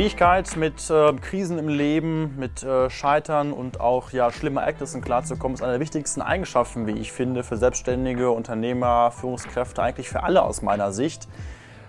Fähigkeit, mit äh, Krisen im Leben, mit äh, Scheitern und auch ja, schlimmen Ereignissen klarzukommen, ist eine der wichtigsten Eigenschaften, wie ich finde, für Selbstständige, Unternehmer, Führungskräfte, eigentlich für alle aus meiner Sicht.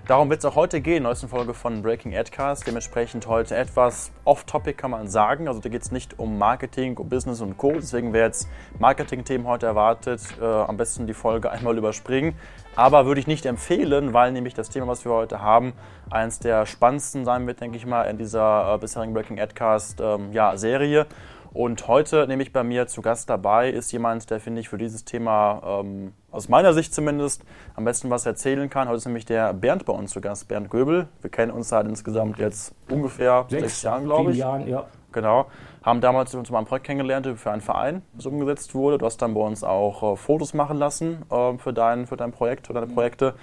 Darum wird es auch heute gehen, neuesten Folge von Breaking Adcast. Dementsprechend heute etwas off-topic kann man sagen. Also da geht es nicht um Marketing, um Business und Co. Deswegen wer jetzt Marketing-Themen heute erwartet, äh, am besten die Folge einmal überspringen. Aber würde ich nicht empfehlen, weil nämlich das Thema, was wir heute haben, eines der spannendsten sein wird, denke ich mal, in dieser äh, bisherigen Breaking Adcast ähm, ja, Serie. Und heute nehme ich bei mir zu Gast dabei, ist jemand, der, finde ich, für dieses Thema, ähm, aus meiner Sicht zumindest, am besten was erzählen kann. Heute ist nämlich der Bernd bei uns zu Gast, Bernd Göbel. Wir kennen uns seit insgesamt jetzt ungefähr sechs, sechs Jahren, glaube ich. Jahren, ja. Genau. Haben damals uns mal ein Projekt kennengelernt für einen Verein, das umgesetzt wurde. Du hast dann bei uns auch äh, Fotos machen lassen äh, für, dein, für dein Projekt, für deine Projekte.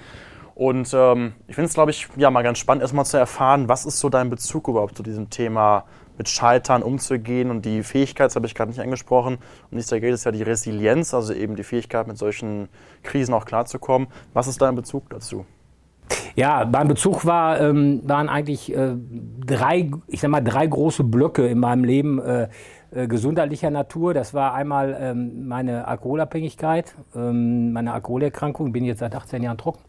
Und ähm, ich finde es, glaube ich, ja, mal ganz spannend, erstmal zu erfahren, was ist so dein Bezug überhaupt zu diesem Thema mit Scheitern umzugehen und die Fähigkeit, das habe ich gerade nicht angesprochen, die es da geht, ist ja die Resilienz, also eben die Fähigkeit, mit solchen Krisen auch klarzukommen. Was ist dein Bezug dazu? Ja, mein Bezug war, ähm, waren eigentlich äh, drei, ich sag mal, drei große Blöcke in meinem Leben äh, äh, gesundheitlicher Natur. Das war einmal ähm, meine Alkoholabhängigkeit, ähm, meine Alkoholerkrankung, bin jetzt seit 18 Jahren trocken.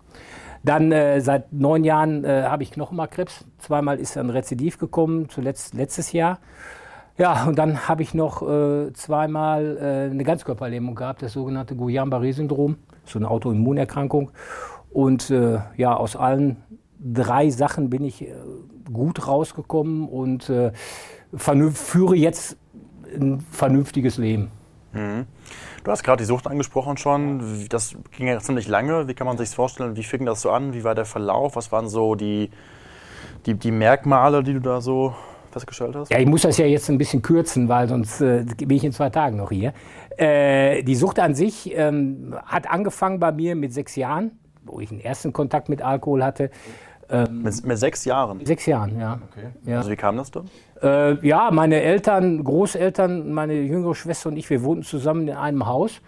Dann äh, seit neun Jahren äh, habe ich Knochenmarkkrebs. Zweimal ist ein Rezidiv gekommen, zuletzt letztes Jahr. Ja, und dann habe ich noch äh, zweimal äh, eine Ganzkörperlähmung gehabt, das sogenannte Guillain-Barré-Syndrom, so eine Autoimmunerkrankung. Und äh, ja, aus allen drei Sachen bin ich äh, gut rausgekommen und äh, führe jetzt ein vernünftiges Leben. Mhm. Du hast gerade die Sucht angesprochen schon. Das ging ja ziemlich lange. Wie kann man sich das vorstellen? Wie fing das so an? Wie war der Verlauf? Was waren so die, die, die Merkmale, die du da so festgestellt hast? Ja, ich muss das ja jetzt ein bisschen kürzen, weil sonst äh, bin ich in zwei Tagen noch hier. Äh, die Sucht an sich ähm, hat angefangen bei mir mit sechs Jahren, wo ich den ersten Kontakt mit Alkohol hatte. Ähm, mit, mit, sechs Jahren? Sechs Jahren, ja. Okay. ja. Also wie kam das dann? Äh, ja, meine Eltern, Großeltern, meine jüngere Schwester und ich, wir wohnten zusammen in einem Haus.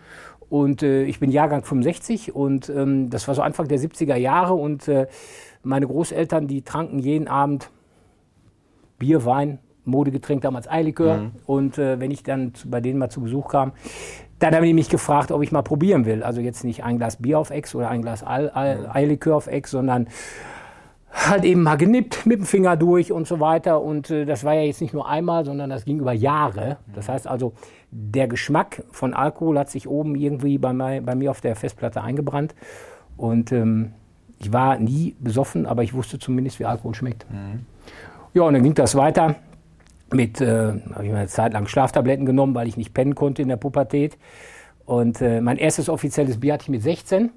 Und äh, ich bin Jahrgang 65 und ähm, das war so Anfang der 70er Jahre. Und äh, meine Großeltern, die tranken jeden Abend Bier, Wein, Modegetränk, damals Eilikör. Mhm. Und äh, wenn ich dann bei denen mal zu Besuch kam, dann haben die mich gefragt, ob ich mal probieren will. Also jetzt nicht ein Glas Bier auf Ex oder ein Glas Eilikör auf Ex, sondern halt eben mal genippt mit dem Finger durch und so weiter. Und äh, das war ja jetzt nicht nur einmal, sondern das ging über Jahre. Das heißt also, der Geschmack von Alkohol hat sich oben irgendwie bei, mein, bei mir auf der Festplatte eingebrannt. Und ähm, ich war nie besoffen, aber ich wusste zumindest, wie Alkohol schmeckt. Mhm. Ja, und dann ging das weiter mit, äh, habe ich mir eine Zeit lang Schlaftabletten genommen, weil ich nicht pennen konnte in der Pubertät. Und äh, mein erstes offizielles Bier hatte ich mit 16.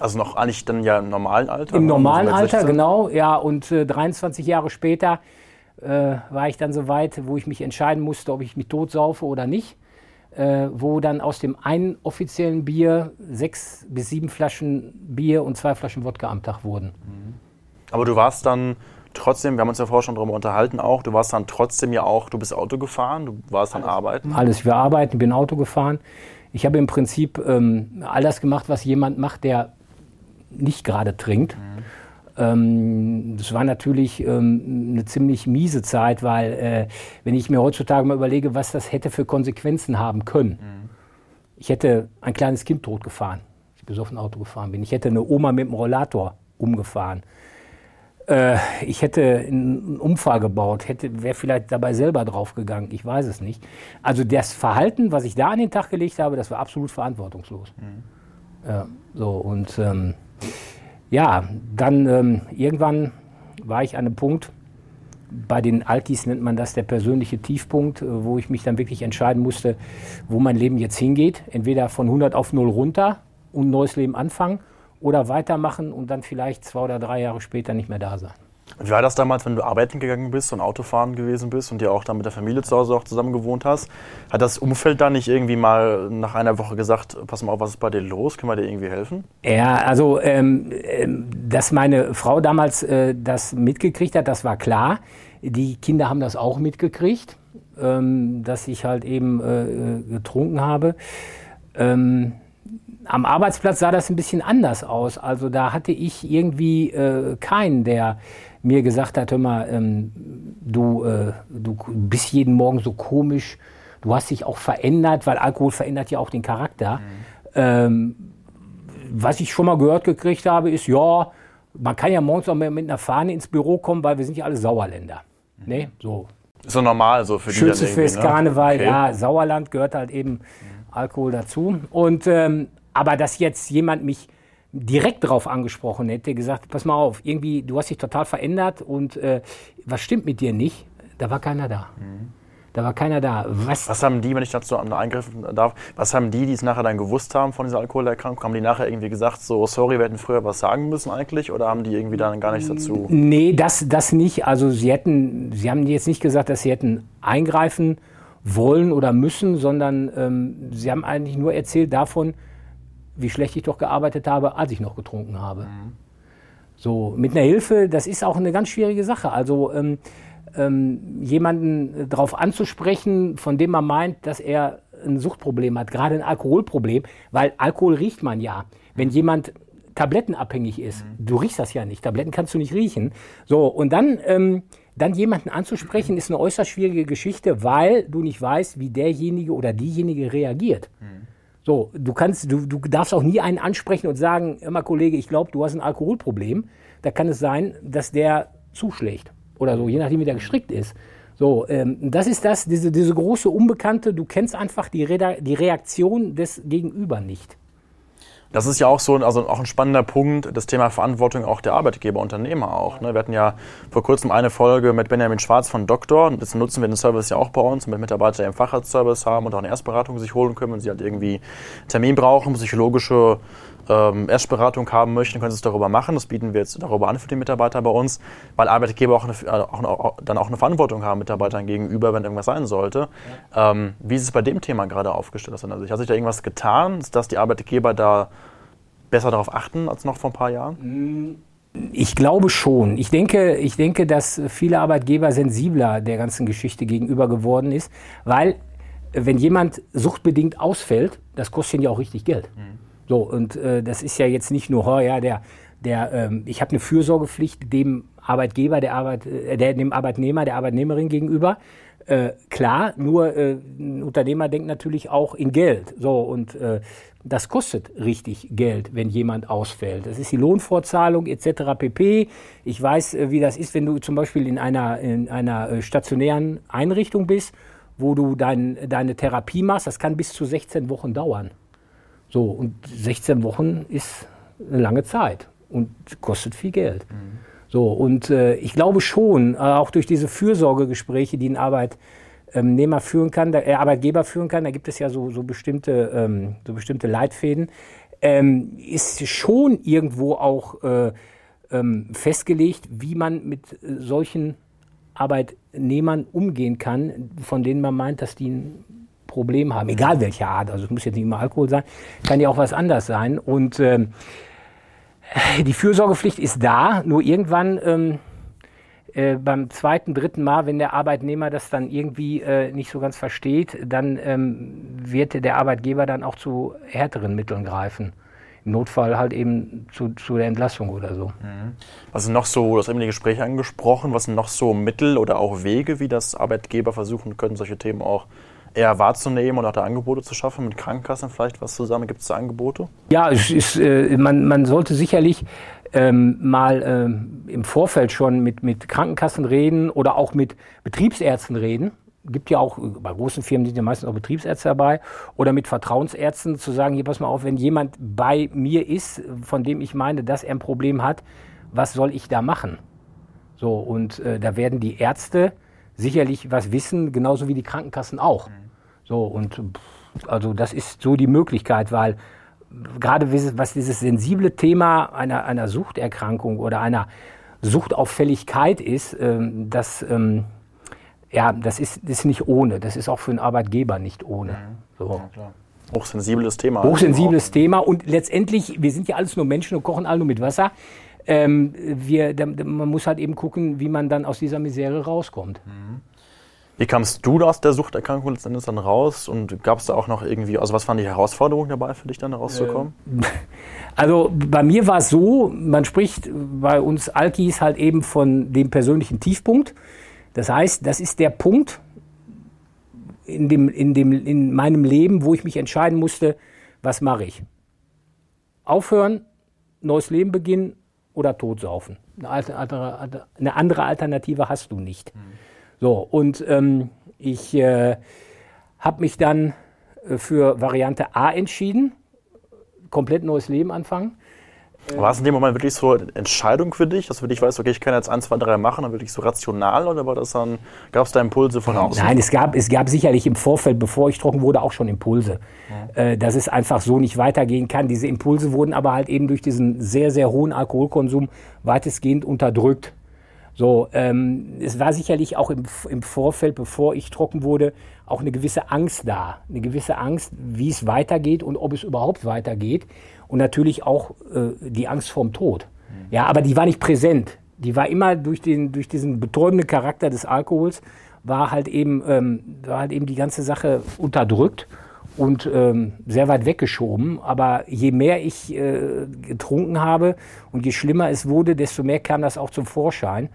Also noch eigentlich dann ja im normalen Alter? Im normalen Alter, genau, ja. Und äh, 23 Jahre später äh, war ich dann so weit, wo ich mich entscheiden musste, ob ich mich totsaufe oder nicht. Äh, wo dann aus dem einen offiziellen Bier sechs bis sieben Flaschen Bier und zwei Flaschen Wodka am Tag wurden. Mhm. Aber du warst dann trotzdem, wir haben uns ja vorher schon darüber unterhalten auch, du warst dann trotzdem ja auch, du bist Auto gefahren, du warst dann alles, arbeiten? Alles, wir arbeiten, bin Auto gefahren. Ich habe im Prinzip ähm, all das gemacht, was jemand macht, der nicht gerade trinkt. Mhm. Ähm, das war natürlich ähm, eine ziemlich miese Zeit, weil äh, wenn ich mir heutzutage mal überlege, was das hätte für Konsequenzen haben können. Mhm. Ich hätte ein kleines Kind totgefahren, ich besoffen Auto gefahren bin. Ich hätte eine Oma mit dem Rollator umgefahren. Äh, ich hätte einen Unfall gebaut, hätte, wäre vielleicht dabei selber draufgegangen, ich weiß es nicht. Also das Verhalten, was ich da an den Tag gelegt habe, das war absolut verantwortungslos. Mhm. Ja, so und ähm, ja, dann ähm, irgendwann war ich an einem Punkt, bei den Alkis nennt man das der persönliche Tiefpunkt, äh, wo ich mich dann wirklich entscheiden musste, wo mein Leben jetzt hingeht. Entweder von 100 auf 0 runter und ein neues Leben anfangen oder weitermachen und dann vielleicht zwei oder drei Jahre später nicht mehr da sein. Wie war das damals, wenn du arbeiten gegangen bist und Autofahren gewesen bist und ja auch dann mit der Familie zu Hause auch zusammen gewohnt hast? Hat das Umfeld dann nicht irgendwie mal nach einer Woche gesagt, pass mal auf, was ist bei dir los? Können wir dir irgendwie helfen? Ja, also, ähm, ähm, dass meine Frau damals äh, das mitgekriegt hat, das war klar. Die Kinder haben das auch mitgekriegt, ähm, dass ich halt eben äh, äh getrunken habe. Ähm, am Arbeitsplatz sah das ein bisschen anders aus. Also da hatte ich irgendwie äh, keinen, der mir gesagt hat, hör mal, ähm, du, äh, du bist jeden Morgen so komisch, du hast dich auch verändert, weil Alkohol verändert ja auch den Charakter. Mhm. Ähm, was ich schon mal gehört gekriegt habe, ist, ja, man kann ja morgens auch mit einer Fahne ins Büro kommen, weil wir sind ja alle Sauerländer. Mhm. Ne? So. Ist so normal so für die Schützefest, ne? Karneval, okay. ja, Sauerland gehört halt eben mhm. Alkohol dazu. Und ähm, aber dass jetzt jemand mich direkt darauf angesprochen hätte, gesagt, pass mal auf, irgendwie, du hast dich total verändert und äh, was stimmt mit dir nicht, da war keiner da. Mhm. Da war keiner da. Was, was haben die, wenn ich dazu eingreifen darf, was haben die, die es nachher dann gewusst haben von dieser Alkoholerkrankung, haben die nachher irgendwie gesagt, so, sorry, wir hätten früher was sagen müssen eigentlich oder haben die irgendwie dann gar nichts dazu? Nee, das, das nicht. Also sie hätten, sie haben jetzt nicht gesagt, dass sie hätten eingreifen wollen oder müssen, sondern ähm, sie haben eigentlich nur erzählt davon, wie schlecht ich doch gearbeitet habe, als ich noch getrunken habe. Mhm. So, mit einer Hilfe, das ist auch eine ganz schwierige Sache. Also ähm, ähm, jemanden darauf anzusprechen, von dem man meint, dass er ein Suchtproblem hat, gerade ein Alkoholproblem, weil Alkohol riecht man ja. Wenn jemand tablettenabhängig ist, mhm. du riechst das ja nicht, Tabletten kannst du nicht riechen. So, und dann, ähm, dann jemanden anzusprechen, ist eine äußerst schwierige Geschichte, weil du nicht weißt, wie derjenige oder diejenige reagiert. Mhm. So, du kannst, du, du darfst auch nie einen ansprechen und sagen, immer Kollege, ich glaube, du hast ein Alkoholproblem. Da kann es sein, dass der zuschlägt oder so, je nachdem, wie der gestrickt ist. So, ähm, das ist das, diese, diese große Unbekannte, du kennst einfach die, Re die Reaktion des Gegenüber nicht. Das ist ja auch so, also auch ein spannender Punkt, das Thema Verantwortung auch der Arbeitgeber, Unternehmer auch. Ne? Wir hatten ja vor kurzem eine Folge mit Benjamin Schwarz von Doktor. Jetzt nutzen wir den Service ja auch bei uns, mit Mitarbeiter, einen Facharztservice haben und auch eine Erstberatung sich holen können, wenn sie halt irgendwie Termin brauchen, psychologische ähm, Erstberatung haben möchten, können Sie es darüber machen. Das bieten wir jetzt darüber an für die Mitarbeiter bei uns, weil Arbeitgeber auch, eine, äh, auch, auch dann auch eine Verantwortung haben Mitarbeitern gegenüber, wenn irgendwas sein sollte. Ja. Ähm, wie ist es bei dem Thema gerade aufgestellt aus Hat sich da irgendwas getan, dass die Arbeitgeber da besser darauf achten als noch vor ein paar Jahren? Ich glaube schon. Ich denke, ich denke, dass viele Arbeitgeber sensibler der ganzen Geschichte gegenüber geworden ist, weil wenn jemand suchtbedingt ausfällt, das kostet ihn ja auch richtig Geld. Mhm. So, und äh, das ist ja jetzt nicht nur, ja, der, der, ähm, ich habe eine Fürsorgepflicht dem Arbeitgeber, der Arbeit, äh, der, dem Arbeitnehmer, der Arbeitnehmerin gegenüber. Äh, klar, nur äh, ein Unternehmer denkt natürlich auch in Geld. So, und äh, das kostet richtig Geld, wenn jemand ausfällt. Das ist die Lohnfortzahlung etc. pp. Ich weiß, äh, wie das ist, wenn du zum Beispiel in einer, in einer äh, stationären Einrichtung bist, wo du dein, deine Therapie machst. Das kann bis zu 16 Wochen dauern. So, und 16 Wochen ist eine lange Zeit und kostet viel Geld. Mhm. So, und äh, ich glaube schon, äh, auch durch diese Fürsorgegespräche, die ein Arbeitnehmer führen kann, der äh, Arbeitgeber führen kann, da gibt es ja so, so, bestimmte, ähm, so bestimmte Leitfäden, ähm, ist schon irgendwo auch äh, ähm, festgelegt, wie man mit äh, solchen Arbeitnehmern umgehen kann, von denen man meint, dass die ein Problem haben, egal welche Art. Also es muss jetzt nicht immer Alkohol sein, kann ja auch was anderes sein. Und ähm, die Fürsorgepflicht ist da, nur irgendwann ähm, äh, beim zweiten, dritten Mal, wenn der Arbeitnehmer das dann irgendwie äh, nicht so ganz versteht, dann ähm, wird der Arbeitgeber dann auch zu härteren Mitteln greifen. Im Notfall halt eben zu, zu der Entlassung oder so. Mhm. Was sind noch so, du hast eben die Gespräche angesprochen, was sind noch so Mittel oder auch Wege, wie das Arbeitgeber versuchen können, solche Themen auch eher wahrzunehmen und auch da Angebote zu schaffen, mit Krankenkassen vielleicht was zusammen? Gibt es da Angebote? Ja, ist, äh, man, man sollte sicherlich ähm, mal ähm, im Vorfeld schon mit, mit Krankenkassen reden oder auch mit Betriebsärzten reden. Gibt ja auch, bei großen Firmen sind ja meistens auch Betriebsärzte dabei oder mit Vertrauensärzten zu sagen, hier pass mal auf, wenn jemand bei mir ist, von dem ich meine, dass er ein Problem hat, was soll ich da machen? So, und äh, da werden die Ärzte sicherlich was wissen, genauso wie die Krankenkassen auch. Mhm. So, und also das ist so die Möglichkeit, weil gerade was dieses sensible Thema einer, einer Suchterkrankung oder einer Suchtauffälligkeit ist, ähm, das, ähm, ja, das ist, ist nicht ohne. Das ist auch für einen Arbeitgeber nicht ohne. Mhm. So. Ja, Hochsensibles Thema. Hochsensibles Thema und letztendlich, wir sind ja alles nur Menschen und kochen alle nur mit Wasser. Ähm, wir, man muss halt eben gucken, wie man dann aus dieser Misere rauskommt. Mhm. Wie kamst du aus der Suchterkrankung letztendlich dann raus? Und gab es da auch noch irgendwie, also was waren die Herausforderungen dabei für dich dann rauszukommen? Ähm, Also bei mir war es so, man spricht bei uns Alkis halt eben von dem persönlichen Tiefpunkt. Das heißt, das ist der Punkt in, dem, in, dem, in meinem Leben, wo ich mich entscheiden musste, was mache ich? Aufhören, neues Leben beginnen oder totsaufen. Eine andere Alternative hast du nicht. Mhm. So, und ähm, ich äh, habe mich dann äh, für Variante A entschieden, komplett neues Leben anfangen. War es in dem Moment wirklich so eine Entscheidung für dich, dass du für dich weißt, okay, ich kann jetzt eins, zwei, drei machen, dann wirklich so rational oder war das dann, gab es da Impulse von außen? Nein, es gab, es gab sicherlich im Vorfeld, bevor ich trocken wurde, auch schon Impulse, ja. äh, dass es einfach so nicht weitergehen kann. Diese Impulse wurden aber halt eben durch diesen sehr, sehr hohen Alkoholkonsum weitestgehend unterdrückt. So, ähm, es war sicherlich auch im, im Vorfeld, bevor ich trocken wurde, auch eine gewisse Angst da. Eine gewisse Angst, wie es weitergeht und ob es überhaupt weitergeht. Und natürlich auch äh, die Angst vorm Tod. Mhm. Ja, aber die war nicht präsent. Die war immer durch, den, durch diesen betäubenden Charakter des Alkohols, war halt eben, ähm, war halt eben die ganze Sache unterdrückt und ähm, sehr weit weggeschoben. Aber je mehr ich äh, getrunken habe und je schlimmer es wurde, desto mehr kam das auch zum Vorschein.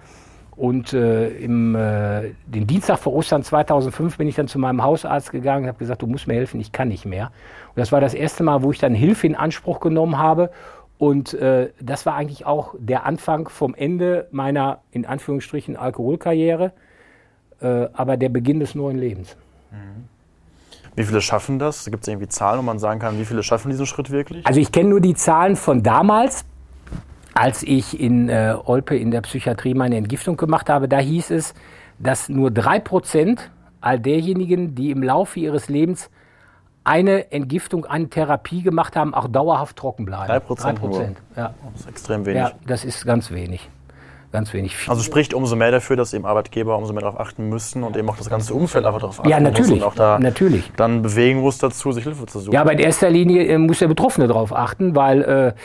Und äh, im, äh, den Dienstag vor Ostern 2005 bin ich dann zu meinem Hausarzt gegangen und habe gesagt, du musst mir helfen, ich kann nicht mehr. Und das war das erste Mal, wo ich dann Hilfe in Anspruch genommen habe. Und äh, das war eigentlich auch der Anfang vom Ende meiner, in Anführungsstrichen, Alkoholkarriere, äh, aber der Beginn des neuen Lebens. Mhm. Wie viele schaffen das? Gibt es irgendwie Zahlen, wo man sagen kann, wie viele schaffen diesen Schritt wirklich? Also ich kenne nur die Zahlen von damals, als ich in äh, Olpe in der Psychiatrie meine Entgiftung gemacht habe. Da hieß es, dass nur drei Prozent all derjenigen, die im Laufe ihres Lebens eine Entgiftung, eine Therapie gemacht haben, auch dauerhaft trocken bleiben. Drei Prozent? Ja. Das ist extrem wenig. Ja, das ist ganz wenig ganz wenig. Also spricht umso mehr dafür, dass eben Arbeitgeber umso mehr darauf achten müssen und eben auch das ganze Umfeld einfach darauf achten ja, natürlich, muss und auch da natürlich. dann bewegen muss dazu, sich Hilfe zu suchen. Ja, aber in erster Linie äh, muss der Betroffene darauf achten, weil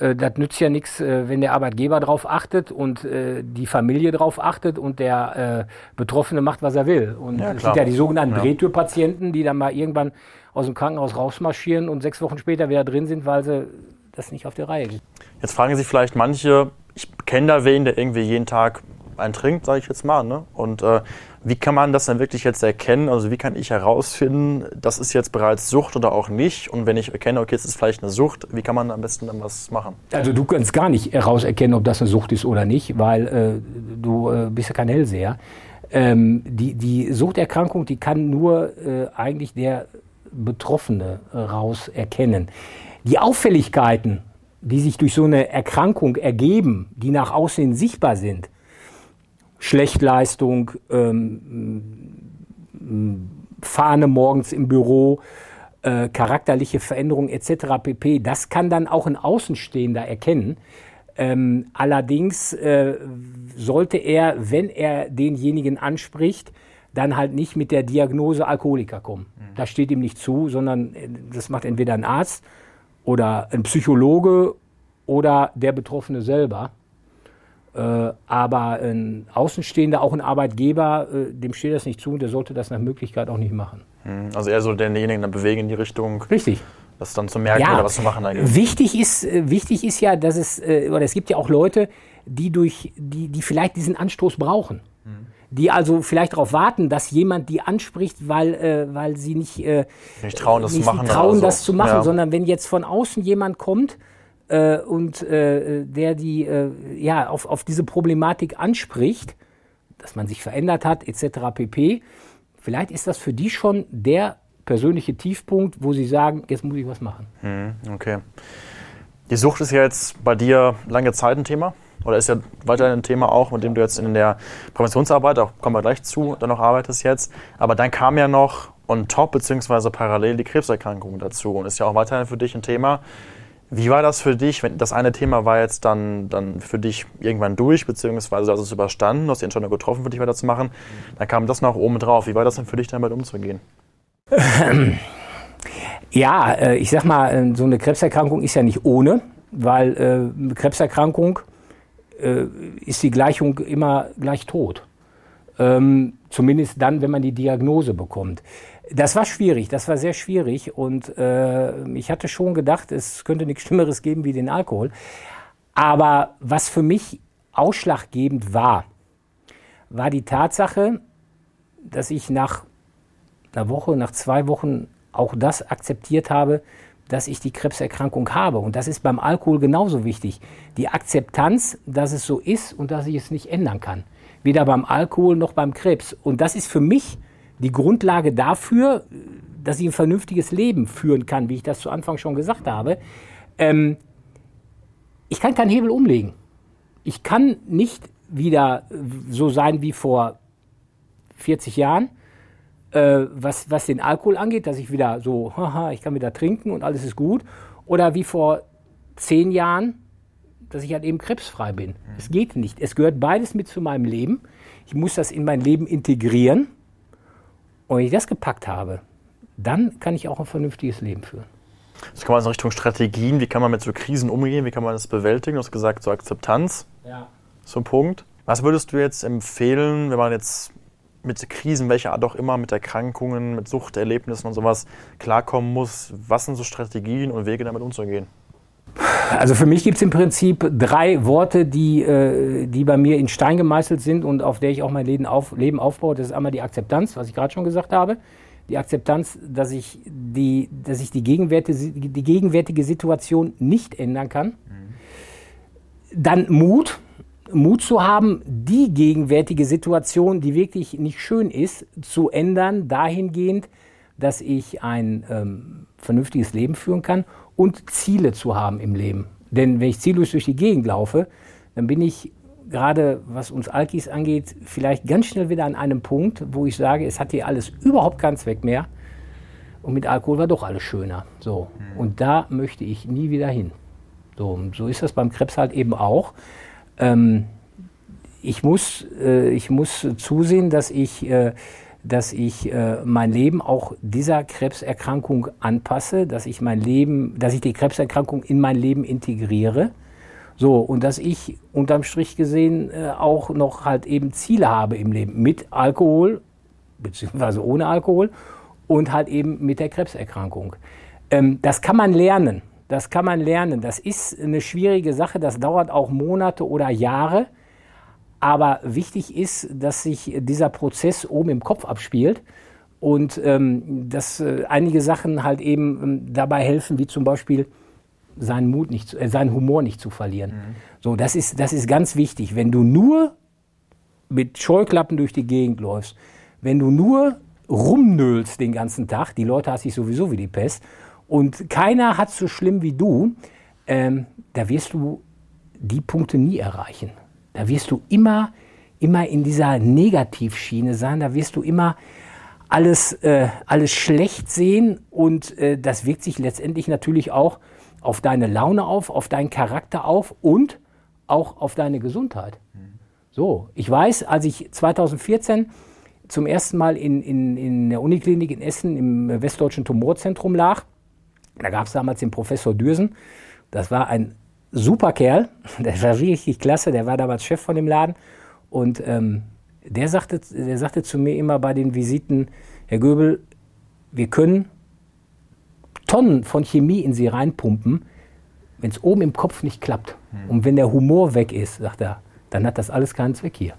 äh, äh, das nützt ja nichts, äh, wenn der Arbeitgeber darauf achtet und äh, die Familie darauf achtet und der äh, Betroffene macht, was er will. Und ja, es sind ja die sogenannten ja. Drehtürpatienten, die dann mal irgendwann aus dem Krankenhaus rausmarschieren und sechs Wochen später wieder drin sind, weil sie das nicht auf die Reihe. Jetzt fragen sich vielleicht manche, ich kenne da wen, der irgendwie jeden Tag einen trinkt, sage ich jetzt mal. Ne? Und äh, wie kann man das dann wirklich jetzt erkennen? Also wie kann ich herausfinden, das ist jetzt bereits Sucht oder auch nicht? Und wenn ich erkenne, okay, es ist vielleicht eine Sucht, wie kann man am besten dann was machen? Also du kannst gar nicht herauserkennen, ob das eine Sucht ist oder nicht, weil äh, du äh, bist ja kein Hellseher. Ähm, die, die Suchterkrankung, die kann nur äh, eigentlich der Betroffene raus erkennen. Die Auffälligkeiten die sich durch so eine Erkrankung ergeben, die nach außen sichtbar sind, Schlechtleistung, ähm, Fahne morgens im Büro, äh, charakterliche Veränderungen etc. pp. Das kann dann auch ein Außenstehender erkennen. Ähm, allerdings äh, sollte er, wenn er denjenigen anspricht, dann halt nicht mit der Diagnose Alkoholiker kommen. Mhm. Das steht ihm nicht zu, sondern äh, das macht entweder ein Arzt oder ein Psychologe oder der Betroffene selber. Äh, aber ein Außenstehender, auch ein Arbeitgeber, äh, dem steht das nicht zu und der sollte das nach Möglichkeit auch nicht machen. Hm, also eher so denjenigen dann bewegen in die Richtung. Richtig. Das dann zu merken ja, oder was zu machen eigentlich. Wichtig ist, äh, wichtig ist ja, dass es, äh, oder es gibt ja auch Leute, die durch, die, die vielleicht diesen Anstoß brauchen. Mhm die also vielleicht darauf warten, dass jemand die anspricht, weil, äh, weil sie nicht, äh, nicht trauen, das, nicht zu, machen trauen, das so. zu machen, ja. sondern wenn jetzt von außen jemand kommt äh, und äh, der die äh, ja, auf, auf diese Problematik anspricht, dass man sich verändert hat, etc. pp. Vielleicht ist das für die schon der persönliche Tiefpunkt, wo sie sagen, jetzt muss ich was machen. Hm, okay. Die Sucht ist ja jetzt bei dir lange Zeit ein Thema oder ist ja weiterhin ein Thema auch, mit dem du jetzt in der Präventionsarbeit, da kommen wir gleich zu, dann noch arbeitest jetzt. Aber dann kam ja noch on top beziehungsweise parallel die Krebserkrankung dazu und ist ja auch weiterhin für dich ein Thema. Wie war das für dich? Wenn das eine Thema war jetzt dann, dann für dich irgendwann durch, beziehungsweise du hast es überstanden, du hast die Entscheidung getroffen, für dich weiterzumachen. Dann kam das noch oben drauf. Wie war das denn für dich, damit umzugehen? Ja, äh, ich sag mal, äh, so eine Krebserkrankung ist ja nicht ohne, weil äh, Krebserkrankung äh, ist die Gleichung immer gleich tot. Ähm, zumindest dann, wenn man die Diagnose bekommt. Das war schwierig, das war sehr schwierig und äh, ich hatte schon gedacht, es könnte nichts Schlimmeres geben wie den Alkohol. Aber was für mich ausschlaggebend war, war die Tatsache, dass ich nach einer Woche, nach zwei Wochen auch das akzeptiert habe, dass ich die Krebserkrankung habe. Und das ist beim Alkohol genauso wichtig. Die Akzeptanz, dass es so ist und dass ich es nicht ändern kann. Weder beim Alkohol noch beim Krebs. Und das ist für mich die Grundlage dafür, dass ich ein vernünftiges Leben führen kann, wie ich das zu Anfang schon gesagt habe. Ähm, ich kann keinen Hebel umlegen. Ich kann nicht wieder so sein wie vor 40 Jahren äh, was, was den Alkohol angeht, dass ich wieder so, haha, ich kann wieder trinken und alles ist gut. Oder wie vor zehn Jahren, dass ich halt eben krebsfrei bin. Es geht nicht. Es gehört beides mit zu meinem Leben. Ich muss das in mein Leben integrieren. Und wenn ich das gepackt habe, dann kann ich auch ein vernünftiges Leben führen. Das kann man in Richtung Strategien, wie kann man mit so Krisen umgehen, wie kann man das bewältigen? Du hast gesagt, so Akzeptanz. Ja. So ein Punkt. Was würdest du jetzt empfehlen, wenn man jetzt mit Krisen, welcher Art auch immer, mit Erkrankungen, mit Suchterlebnissen und sowas klarkommen muss. Was sind so Strategien und Wege, damit umzugehen? Also für mich gibt es im Prinzip drei Worte, die, äh, die bei mir in Stein gemeißelt sind und auf der ich auch mein Leben, auf, Leben aufbaue. Das ist einmal die Akzeptanz, was ich gerade schon gesagt habe. Die Akzeptanz, dass ich die, dass ich die, gegenwärtige, die gegenwärtige Situation nicht ändern kann. Mhm. Dann Mut, Mut zu haben, die gegenwärtige Situation, die wirklich nicht schön ist, zu ändern, dahingehend, dass ich ein ähm, vernünftiges Leben führen kann und Ziele zu haben im Leben. Denn wenn ich ziellos durch die Gegend laufe, dann bin ich gerade, was uns Alkis angeht, vielleicht ganz schnell wieder an einem Punkt, wo ich sage, es hat hier alles überhaupt keinen Zweck mehr. Und mit Alkohol war doch alles schöner. So. Mhm. Und da möchte ich nie wieder hin. So, so ist das beim Krebs halt eben auch ähm, ich, muss, äh, ich muss zusehen, dass ich, äh, dass ich äh, mein Leben auch dieser Krebserkrankung anpasse, dass ich mein Leben, dass ich die Krebserkrankung in mein Leben integriere. So, und dass ich unterm Strich gesehen äh, auch noch halt eben Ziele habe im Leben mit Alkohol, beziehungsweise ohne Alkohol und halt eben mit der Krebserkrankung. Ähm, das kann man lernen. Das kann man lernen. Das ist eine schwierige Sache. Das dauert auch Monate oder Jahre. Aber wichtig ist, dass sich dieser Prozess oben im Kopf abspielt und ähm, dass äh, einige Sachen halt eben ähm, dabei helfen, wie zum Beispiel seinen Mut nicht, äh, seinen Humor nicht zu verlieren. Mhm. So, das ist, das ist ganz wichtig. Wenn du nur mit Scheuklappen durch die Gegend läufst, wenn du nur rumnöhlst den ganzen Tag, die Leute hassen sich sowieso wie die Pest, und keiner hat es so schlimm wie du, ähm, da wirst du die Punkte nie erreichen. Da wirst du immer, immer in dieser Negativschiene sein, da wirst du immer alles, äh, alles schlecht sehen und äh, das wirkt sich letztendlich natürlich auch auf deine Laune auf, auf deinen Charakter auf und auch auf deine Gesundheit. So, ich weiß, als ich 2014 zum ersten Mal in, in, in der Uniklinik in Essen im Westdeutschen Tumorzentrum lag, da gab es damals den Professor Dürsen. Das war ein super Kerl. Der war richtig klasse. Der war damals Chef von dem Laden. Und ähm, der, sagte, der sagte zu mir immer bei den Visiten, Herr Göbel, wir können Tonnen von Chemie in Sie reinpumpen, wenn es oben im Kopf nicht klappt. Hm. Und wenn der Humor weg ist, sagt er, dann hat das alles keinen Zweck hier.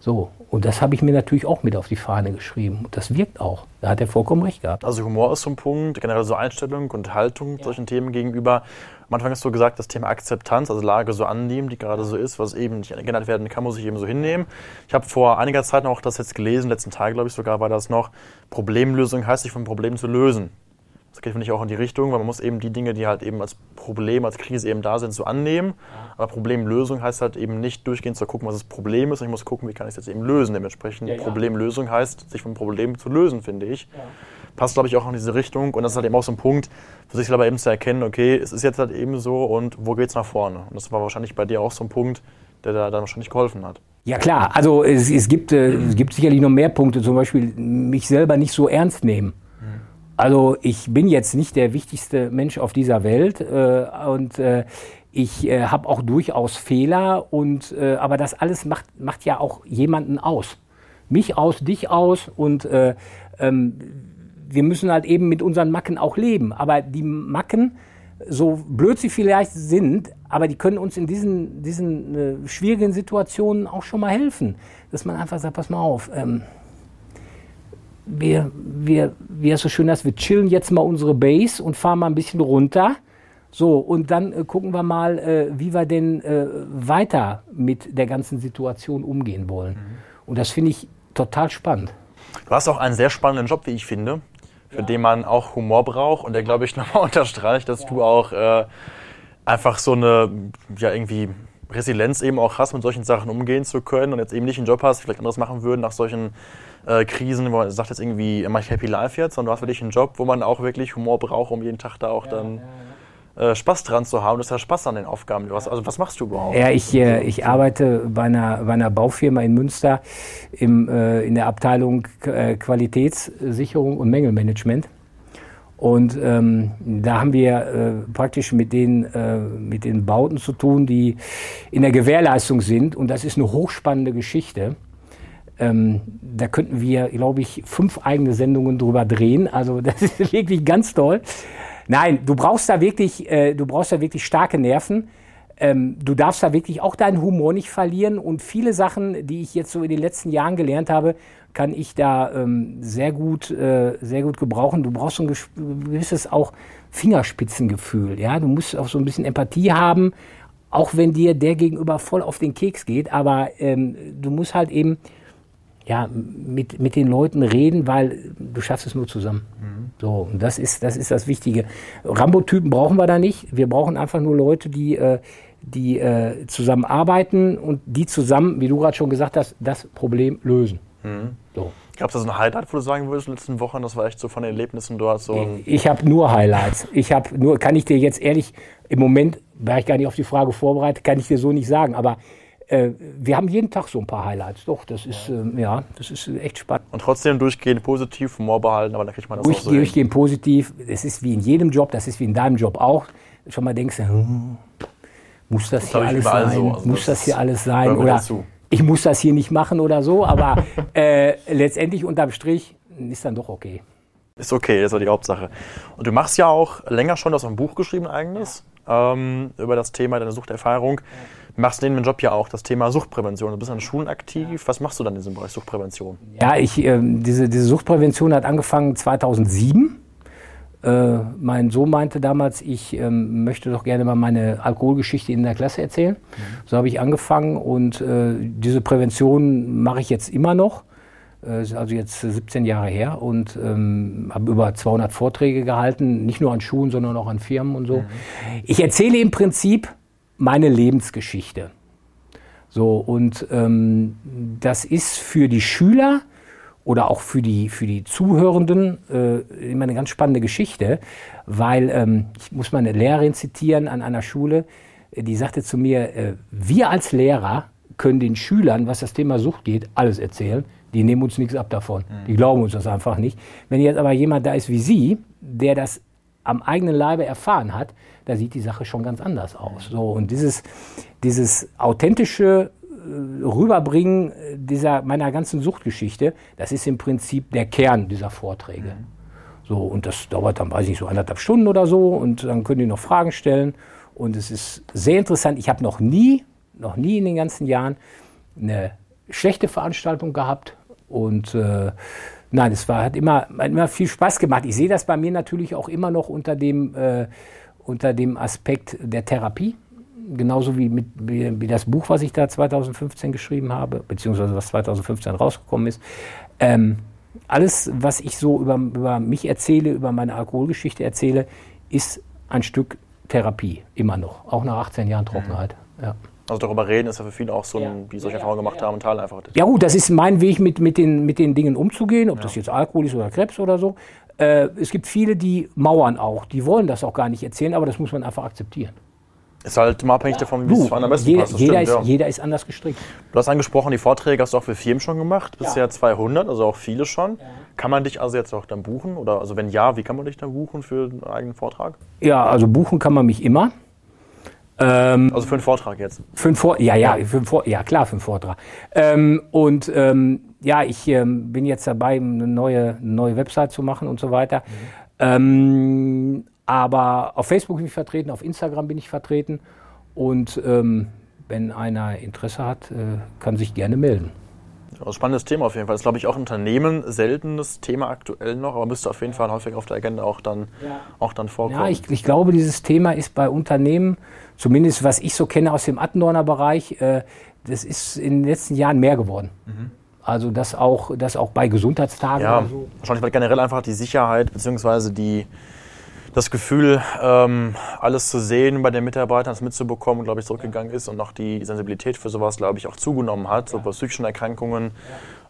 So, und das habe ich mir natürlich auch mit auf die Fahne geschrieben. Und das wirkt auch. Da hat er vollkommen recht gehabt. Also Humor ist so ein Punkt, generell so Einstellung und Haltung ja. solchen Themen gegenüber. Am Anfang hast du gesagt, das Thema Akzeptanz, also Lage so annehmen, die gerade so ist, was eben nicht geändert werden kann, muss ich eben so hinnehmen. Ich habe vor einiger Zeit noch das jetzt gelesen, letzten Tag glaube ich sogar war das noch, Problemlösung heißt sich vom Problem zu lösen. Das geht, finde ich, auch in die Richtung, weil man muss eben die Dinge, die halt eben als Problem, als Krise eben da sind, so annehmen. Aber Problemlösung heißt halt eben nicht durchgehend zu gucken, was das Problem ist. Ich muss gucken, wie kann ich es jetzt eben lösen. Dementsprechend ja, ja. Problemlösung heißt, sich vom Problem zu lösen, finde ich. Ja. Passt, glaube ich, auch in diese Richtung. Und das ist halt eben auch so ein Punkt, für sich selber eben zu erkennen, okay, es ist jetzt halt eben so und wo geht es nach vorne? Und das war wahrscheinlich bei dir auch so ein Punkt, der da dann wahrscheinlich geholfen hat. Ja klar, also es, es, gibt, äh, es gibt sicherlich noch mehr Punkte, zum Beispiel mich selber nicht so ernst nehmen. Also ich bin jetzt nicht der wichtigste Mensch auf dieser Welt äh, und äh, ich äh, habe auch durchaus Fehler und äh, aber das alles macht macht ja auch jemanden aus. mich aus, dich aus und äh, ähm, wir müssen halt eben mit unseren Macken auch leben. Aber die Macken, so blöd sie vielleicht sind, aber die können uns in diesen, diesen äh, schwierigen Situationen auch schon mal helfen. Dass man einfach sagt, pass mal auf, ähm, wir, wir, wie es so schön heißt, wir chillen jetzt mal unsere Base und fahren mal ein bisschen runter. So, und dann äh, gucken wir mal, äh, wie wir denn äh, weiter mit der ganzen Situation umgehen wollen. Mhm. Und das finde ich total spannend. Du hast auch einen sehr spannenden Job, wie ich finde, für ja. den man auch Humor braucht und der, glaube ich, nochmal unterstreicht, dass ja. du auch äh, einfach so eine, ja, irgendwie Resilienz eben auch hast, mit solchen Sachen umgehen zu können und jetzt eben nicht einen Job hast, vielleicht anderes machen würden nach solchen äh, Krisen, wo man sagt jetzt irgendwie, mach ich Happy Life jetzt, sondern du hast wirklich einen Job, wo man auch wirklich Humor braucht, um jeden Tag da auch ja, dann äh, Spaß dran zu haben. Du hast ja Spaß an den Aufgaben. Was, also was machst du überhaupt? Ja, ich, äh, ich arbeite bei einer, bei einer Baufirma in Münster im, äh, in der Abteilung äh, Qualitätssicherung und Mängelmanagement. Und ähm, da haben wir äh, praktisch mit den, äh, mit den Bauten zu tun, die in der Gewährleistung sind. Und das ist eine hochspannende Geschichte. Ähm, da könnten wir, glaube ich, fünf eigene Sendungen drüber drehen. Also das ist wirklich ganz toll. Nein, du brauchst da wirklich, äh, du brauchst da wirklich starke Nerven. Ähm, du darfst da wirklich auch deinen Humor nicht verlieren. Und viele Sachen, die ich jetzt so in den letzten Jahren gelernt habe, kann ich da ähm, sehr gut, äh, sehr gut gebrauchen. Du brauchst ein gewisses auch Fingerspitzengefühl. Ja, du musst auch so ein bisschen Empathie haben, auch wenn dir der Gegenüber voll auf den Keks geht. Aber ähm, du musst halt eben ja, mit, mit den Leuten reden, weil du schaffst es nur zusammen. Mhm. So, und das ist, das ist das Wichtige. Rambo-Typen brauchen wir da nicht. Wir brauchen einfach nur Leute, die, äh, die äh, zusammenarbeiten und die zusammen, wie du gerade schon gesagt hast, das Problem lösen. Mhm. So. Gab es da so ein Highlight, wo du sagen würdest, in den letzten Wochen, das war echt so von den Erlebnissen dort so? Ich habe nur Highlights. Ich habe nur, kann ich dir jetzt ehrlich, im Moment, war ich gar nicht auf die Frage vorbereitet, kann ich dir so nicht sagen, aber äh, wir haben jeden Tag so ein paar Highlights. Doch, das ist, ja. Äh, ja, das ist echt spannend. Und trotzdem durchgehend positiv, Humor behalten, aber da kriegt man das Durch, auch so Durchgehend hin. positiv, das ist wie in jedem Job, das ist wie in deinem Job auch. Schon mal denkst, hm, muss das, das hier alles sein? So. Also muss das, das hier alles sein? Oder dazu. ich muss das hier nicht machen oder so, aber äh, letztendlich unterm Strich ist dann doch okay. Ist okay, das ist die Hauptsache. Und du machst ja auch länger schon, du hast ein Buch geschrieben eigenes ja. Ähm, über das Thema deiner Suchterfahrung. Ja machst neben dem Job ja auch das Thema Suchtprävention. Du bist an Schulen aktiv. Was machst du dann in diesem Bereich Suchtprävention? Ja, ich, äh, diese, diese Suchtprävention hat angefangen 2007. Äh, mein Sohn meinte damals, ich äh, möchte doch gerne mal meine Alkoholgeschichte in der Klasse erzählen. Mhm. So habe ich angefangen und äh, diese Prävention mache ich jetzt immer noch. Äh, ist also jetzt 17 Jahre her und ähm, habe über 200 Vorträge gehalten, nicht nur an Schulen, sondern auch an Firmen und so. Mhm. Ich erzähle im Prinzip meine Lebensgeschichte. So, und ähm, das ist für die Schüler oder auch für die, für die Zuhörenden äh, immer eine ganz spannende Geschichte, weil ähm, ich muss mal eine Lehrerin zitieren an einer Schule, die sagte zu mir, äh, wir als Lehrer können den Schülern, was das Thema Sucht geht, alles erzählen. Die nehmen uns nichts ab davon. Mhm. Die glauben uns das einfach nicht. Wenn jetzt aber jemand da ist wie Sie, der das am eigenen Leibe erfahren hat, da sieht die Sache schon ganz anders aus. So, und dieses, dieses authentische äh, Rüberbringen dieser, meiner ganzen Suchtgeschichte, das ist im Prinzip der Kern dieser Vorträge. Mhm. So, und das dauert dann, weiß ich nicht, so anderthalb Stunden oder so und dann können die noch Fragen stellen. Und es ist sehr interessant. Ich habe noch nie, noch nie in den ganzen Jahren eine schlechte Veranstaltung gehabt. Und äh, nein, es war, hat, immer, hat immer viel Spaß gemacht. Ich sehe das bei mir natürlich auch immer noch unter dem, äh, unter dem Aspekt der Therapie. Genauso wie, mit, wie, wie, das Buch, was ich da 2015 geschrieben habe, beziehungsweise was 2015 rausgekommen ist. Ähm, alles, was ich so über, über mich erzähle, über meine Alkoholgeschichte erzähle, ist ein Stück Therapie, immer noch. Auch nach 18 Jahren Trockenheit. Ja. Also darüber reden ist ja für viele auch so ein, ja. wie solche ja, Erfahrungen gemacht ja. haben, ein Teil einfach. Ja gut, das ist mein Weg, mit, mit, den, mit den Dingen umzugehen, ob das jetzt Alkohol ist oder Krebs oder so. Äh, es gibt viele, die mauern auch, die wollen das auch gar nicht erzählen, aber das muss man einfach akzeptieren. Ist halt immer abhängig davon, wie es am besten jeder, passt. Jeder, stimmt, ist, jeder ist anders gestrickt. Du hast angesprochen, die Vorträge hast du auch für Firmen schon gemacht, bisher 200, also auch viele schon. Kann man dich also jetzt auch dann buchen? Oder also wenn ja, wie kann man dich dann buchen für einen eigenen Vortrag? Ja, also buchen kann man mich immer. Ähm, also für einen Vortrag jetzt? Für einen Vor ja, ja, für einen Vor ja, klar, für einen Vortrag. Ähm, und ähm, ja, ich ähm, bin jetzt dabei, eine neue, neue Website zu machen und so weiter. Mhm. aber auf Facebook bin ich vertreten, auf Instagram bin ich vertreten. Und ähm, wenn einer Interesse hat, äh, kann sich gerne melden. Ja, spannendes Thema auf jeden Fall. Das ist, glaube ich, auch Unternehmen seltenes Thema aktuell noch, aber müsste auf jeden Fall häufig auf der Agenda auch dann, ja. auch dann vorkommen. Ja, ich, ich, glaube, dieses Thema ist bei Unternehmen, zumindest was ich so kenne aus dem Attendorner Bereich, äh, das ist in den letzten Jahren mehr geworden. Mhm. Also das auch, das auch bei Gesundheitstagen ja, oder so. Wahrscheinlich, weil generell einfach die Sicherheit bzw. die das Gefühl, ähm, alles zu sehen bei den Mitarbeitern, das mitzubekommen, glaube ich, zurückgegangen ist und auch die Sensibilität für sowas, glaube ich, auch zugenommen hat, so bei psychischen Erkrankungen,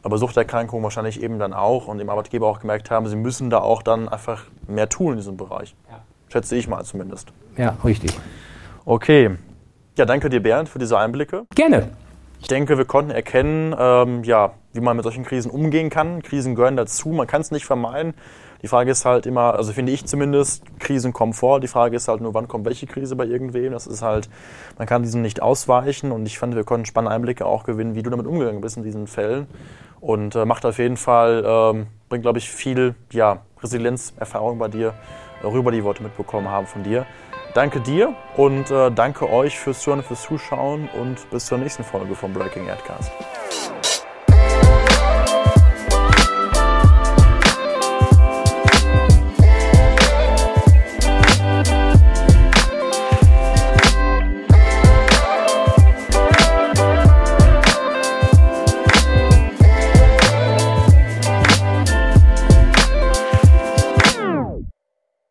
aber Suchterkrankungen wahrscheinlich eben dann auch und dem Arbeitgeber auch gemerkt haben, sie müssen da auch dann einfach mehr tun in diesem Bereich. Schätze ich mal zumindest. Ja, richtig. Okay. Ja, danke dir, Bernd, für diese Einblicke. Gerne. Ich denke, wir konnten erkennen, ähm, ja, wie man mit solchen Krisen umgehen kann. Krisen gehören dazu, man kann es nicht vermeiden. Die Frage ist halt immer, also finde ich zumindest, Krisen kommen vor. Die Frage ist halt nur, wann kommt welche Krise bei irgendwem. Das ist halt, man kann diesen nicht ausweichen und ich fand, wir konnten spannende Einblicke auch gewinnen, wie du damit umgegangen bist in diesen Fällen. Und äh, macht auf jeden Fall, ähm, bringt, glaube ich, viel ja, Resilienzerfahrung bei dir rüber, die Worte mitbekommen haben von dir. Danke dir und äh, danke euch fürs Zuhören, fürs Zuschauen und bis zur nächsten Folge vom Breaking Erdcast.